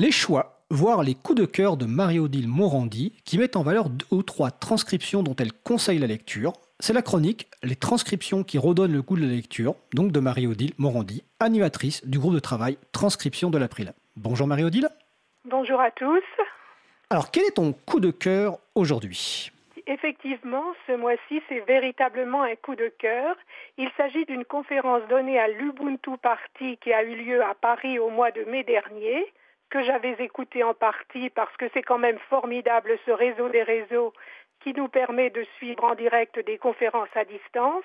Les choix, voire les coups de cœur de Marie-Odile Morandi, qui mettent en valeur deux ou trois transcriptions dont elle conseille la lecture. C'est la chronique Les transcriptions qui redonnent le goût de la lecture, donc de Marie-Odile Morandi, animatrice du groupe de travail Transcription de l'April. Bonjour Marie-Odile. Bonjour à tous. Alors, quel est ton coup de cœur aujourd'hui? Effectivement, ce mois-ci, c'est véritablement un coup de cœur. Il s'agit d'une conférence donnée à l'Ubuntu Party qui a eu lieu à Paris au mois de mai dernier, que j'avais écouté en partie parce que c'est quand même formidable ce réseau des réseaux qui nous permet de suivre en direct des conférences à distance.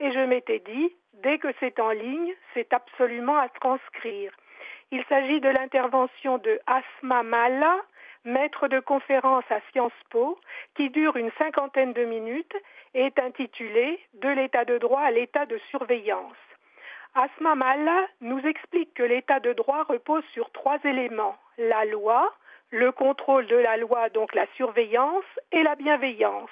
Et je m'étais dit, dès que c'est en ligne, c'est absolument à transcrire. Il s'agit de l'intervention de Asma Mala, maître de conférence à Sciences Po, qui dure une cinquantaine de minutes et est intitulé De l'état de droit à l'état de surveillance. Asma Mala nous explique que l'état de droit repose sur trois éléments la loi, le contrôle de la loi, donc la surveillance, et la bienveillance.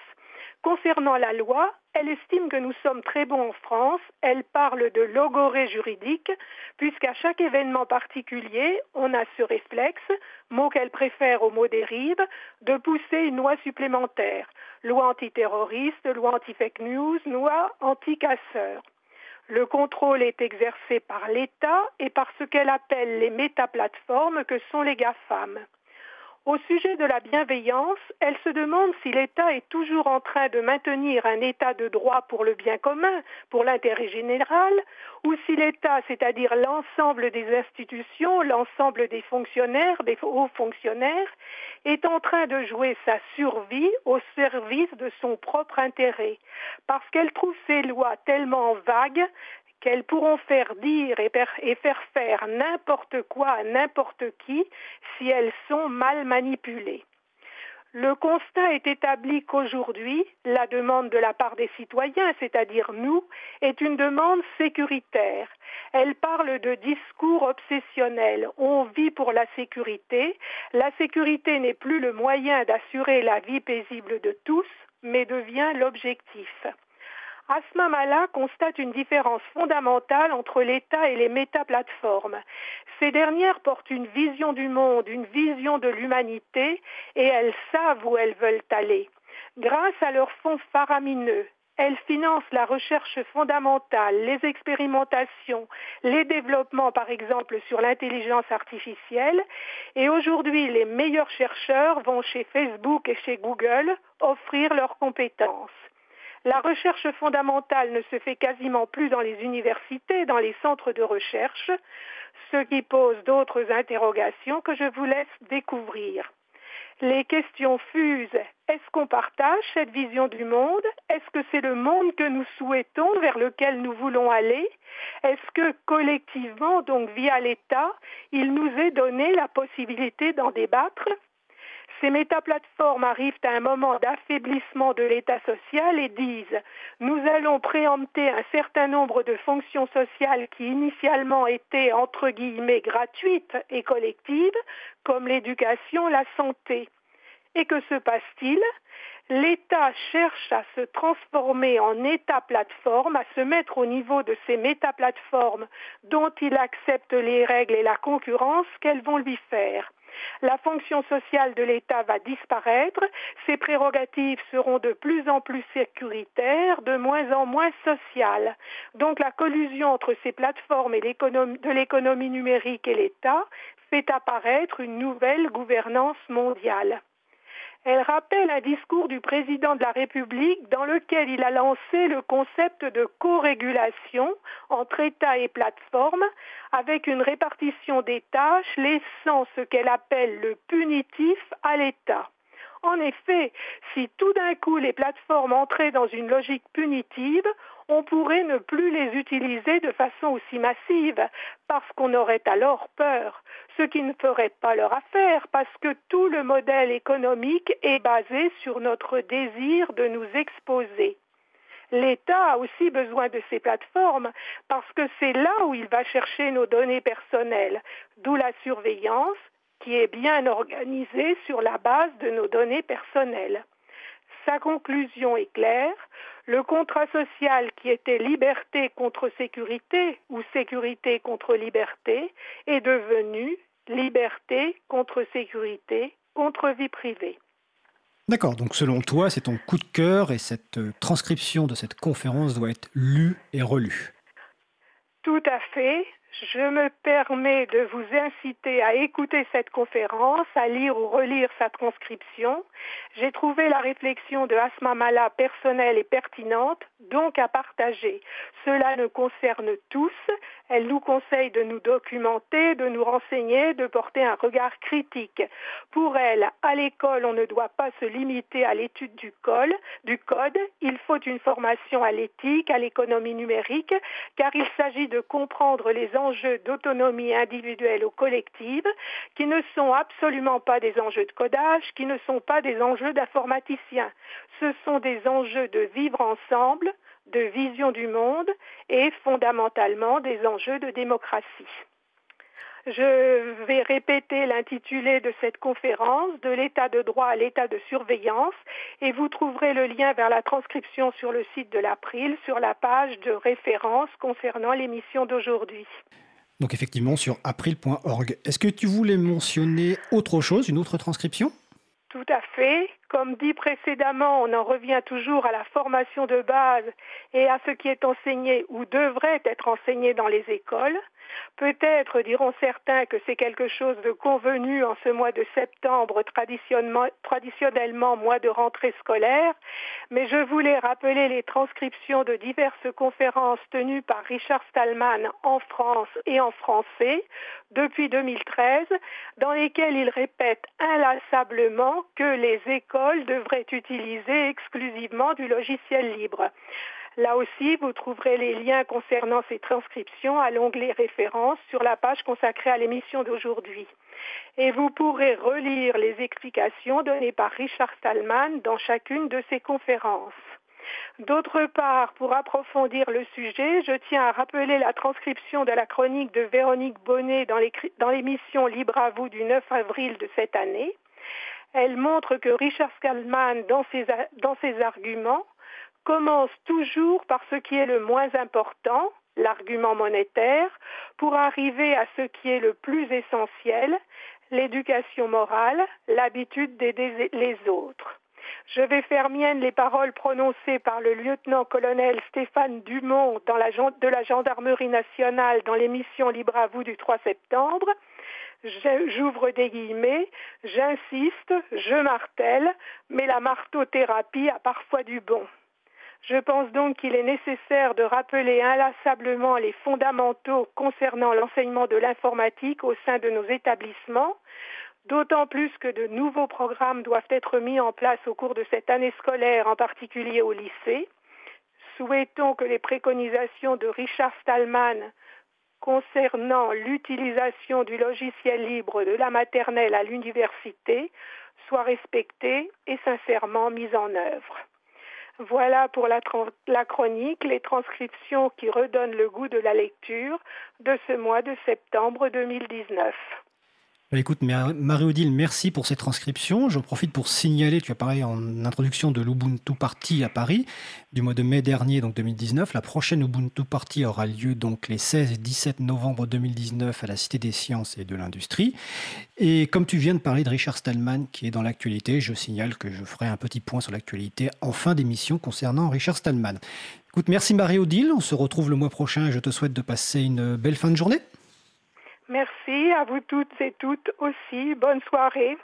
Concernant la loi, elle estime que nous sommes très bons en France. Elle parle de logorée juridique, puisqu'à chaque événement particulier, on a ce réflexe, mot qu'elle préfère au mot dérive, de pousser une loi supplémentaire. Loi antiterroriste, loi anti-fake news, loi anti-casseur. Le contrôle est exercé par l'État et par ce qu'elle appelle les métaplateformes que sont les GAFAM. Au sujet de la bienveillance, elle se demande si l'État est toujours en train de maintenir un État de droit pour le bien commun, pour l'intérêt général, ou si l'État, c'est-à-dire l'ensemble des institutions, l'ensemble des fonctionnaires, des hauts fonctionnaires, est en train de jouer sa survie au service de son propre intérêt, parce qu'elle trouve ces lois tellement vagues qu'elles pourront faire dire et, faire faire n'importe quoi à n'importe qui si elles sont mal manipulées. Le constat est établi qu'aujourd'hui, la demande de la part des citoyens, c'est-à-dire nous, est une demande sécuritaire. Elle parle de discours obsessionnels. On vit pour la sécurité. La sécurité n'est plus le moyen d'assurer la vie paisible de tous, mais devient l'objectif. Asma Mala constate une différence fondamentale entre l'État et les métaplateformes. Ces dernières portent une vision du monde, une vision de l'humanité, et elles savent où elles veulent aller. Grâce à leurs fonds faramineux, elles financent la recherche fondamentale, les expérimentations, les développements par exemple sur l'intelligence artificielle. Et aujourd'hui, les meilleurs chercheurs vont chez Facebook et chez Google offrir leurs compétences. La recherche fondamentale ne se fait quasiment plus dans les universités, dans les centres de recherche, ce qui pose d'autres interrogations que je vous laisse découvrir. Les questions fusent. Est-ce qu'on partage cette vision du monde? Est-ce que c'est le monde que nous souhaitons, vers lequel nous voulons aller? Est-ce que collectivement, donc via l'État, il nous est donné la possibilité d'en débattre? Ces métaplateformes arrivent à un moment d'affaiblissement de l'État social et disent nous allons préempter un certain nombre de fonctions sociales qui initialement étaient entre guillemets gratuites et collectives, comme l'éducation, la santé. Et que se passe-t-il? L'État cherche à se transformer en État plateforme, à se mettre au niveau de ces métaplateformes dont il accepte les règles et la concurrence qu'elles vont lui faire. La fonction sociale de l'État va disparaître, ses prérogatives seront de plus en plus sécuritaires, de moins en moins sociales. Donc la collusion entre ces plateformes et de l'économie numérique et l'État fait apparaître une nouvelle gouvernance mondiale. Elle rappelle un discours du président de la République dans lequel il a lancé le concept de co-régulation entre État et plateforme avec une répartition des tâches laissant ce qu'elle appelle le punitif à l'État. En effet, si tout d'un coup les plateformes entraient dans une logique punitive, on pourrait ne plus les utiliser de façon aussi massive, parce qu'on aurait alors peur, ce qui ne ferait pas leur affaire, parce que tout le modèle économique est basé sur notre désir de nous exposer. L'État a aussi besoin de ces plateformes parce que c'est là où il va chercher nos données personnelles, d'où la surveillance qui est bien organisée sur la base de nos données personnelles. Sa conclusion est claire. Le contrat social qui était liberté contre sécurité ou sécurité contre liberté est devenu liberté contre sécurité contre vie privée. D'accord, donc selon toi, c'est ton coup de cœur et cette euh, transcription de cette conférence doit être lue et relue. Tout à fait. Je me permets de vous inciter à écouter cette conférence, à lire ou relire sa transcription. J'ai trouvé la réflexion de Asma Mala personnelle et pertinente, donc à partager. Cela nous concerne tous. Elle nous conseille de nous documenter, de nous renseigner, de porter un regard critique. Pour elle, à l'école, on ne doit pas se limiter à l'étude du, du code. Il faut une formation à l'éthique, à l'économie numérique, car il s'agit de comprendre les enjeux d'autonomie individuelle ou collective, qui ne sont absolument pas des enjeux de codage, qui ne sont pas des enjeux d'informaticiens. Ce sont des enjeux de vivre ensemble, de vision du monde et fondamentalement des enjeux de démocratie. Je vais répéter l'intitulé de cette conférence, de l'état de droit à l'état de surveillance, et vous trouverez le lien vers la transcription sur le site de l'April, sur la page de référence concernant l'émission d'aujourd'hui. Donc effectivement sur april.org. Est-ce que tu voulais mentionner autre chose, une autre transcription? Tout à fait. Comme dit précédemment, on en revient toujours à la formation de base et à ce qui est enseigné ou devrait être enseigné dans les écoles. Peut-être diront certains que c'est quelque chose de convenu en ce mois de septembre, traditionnellement, mois de rentrée scolaire, mais je voulais rappeler les transcriptions de diverses conférences tenues par Richard Stallman en France et en français depuis 2013, dans lesquelles il répète inlassablement que les écoles devraient utiliser exclusivement du logiciel libre. Là aussi, vous trouverez les liens concernant ces transcriptions à l'onglet références sur la page consacrée à l'émission d'aujourd'hui. Et vous pourrez relire les explications données par Richard Stallman dans chacune de ces conférences. D'autre part, pour approfondir le sujet, je tiens à rappeler la transcription de la chronique de Véronique Bonnet dans l'émission Libre à vous du 9 avril de cette année. Elle montre que Richard Stallman, dans ses, dans ses arguments, commence toujours par ce qui est le moins important, l'argument monétaire, pour arriver à ce qui est le plus essentiel, l'éducation morale, l'habitude d'aider les autres. Je vais faire mienne les paroles prononcées par le lieutenant-colonel Stéphane Dumont de la gendarmerie nationale dans l'émission Libre à vous du 3 septembre. J'ouvre des guillemets, j'insiste, je martèle, mais la marteau-thérapie a parfois du bon. Je pense donc qu'il est nécessaire de rappeler inlassablement les fondamentaux concernant l'enseignement de l'informatique au sein de nos établissements, d'autant plus que de nouveaux programmes doivent être mis en place au cours de cette année scolaire, en particulier au lycée. Souhaitons que les préconisations de Richard Stallman concernant l'utilisation du logiciel libre de la maternelle à l'université soient respectées et sincèrement mises en œuvre. Voilà pour la, chronique, les transcriptions qui redonnent le goût de la lecture de ce mois de septembre 2019. Bah, écoute, Marie-Odile, merci pour cette transcription. J'en profite pour signaler, tu as parlé en introduction de l'Ubuntu Party à Paris du mois de mai dernier, donc 2019. La prochaine Ubuntu Party aura lieu donc les 16 et 17 novembre 2019 à la Cité des Sciences et de l'Industrie. Et comme tu viens de parler de Richard Stallman qui est dans l'actualité, je signale que je ferai un petit point sur l'actualité en fin d'émission concernant Richard Stallman. Écoute, merci Marie-Odile. On se retrouve le mois prochain et je te souhaite de passer une belle fin de journée. Merci à vous toutes et toutes aussi. Bonne soirée.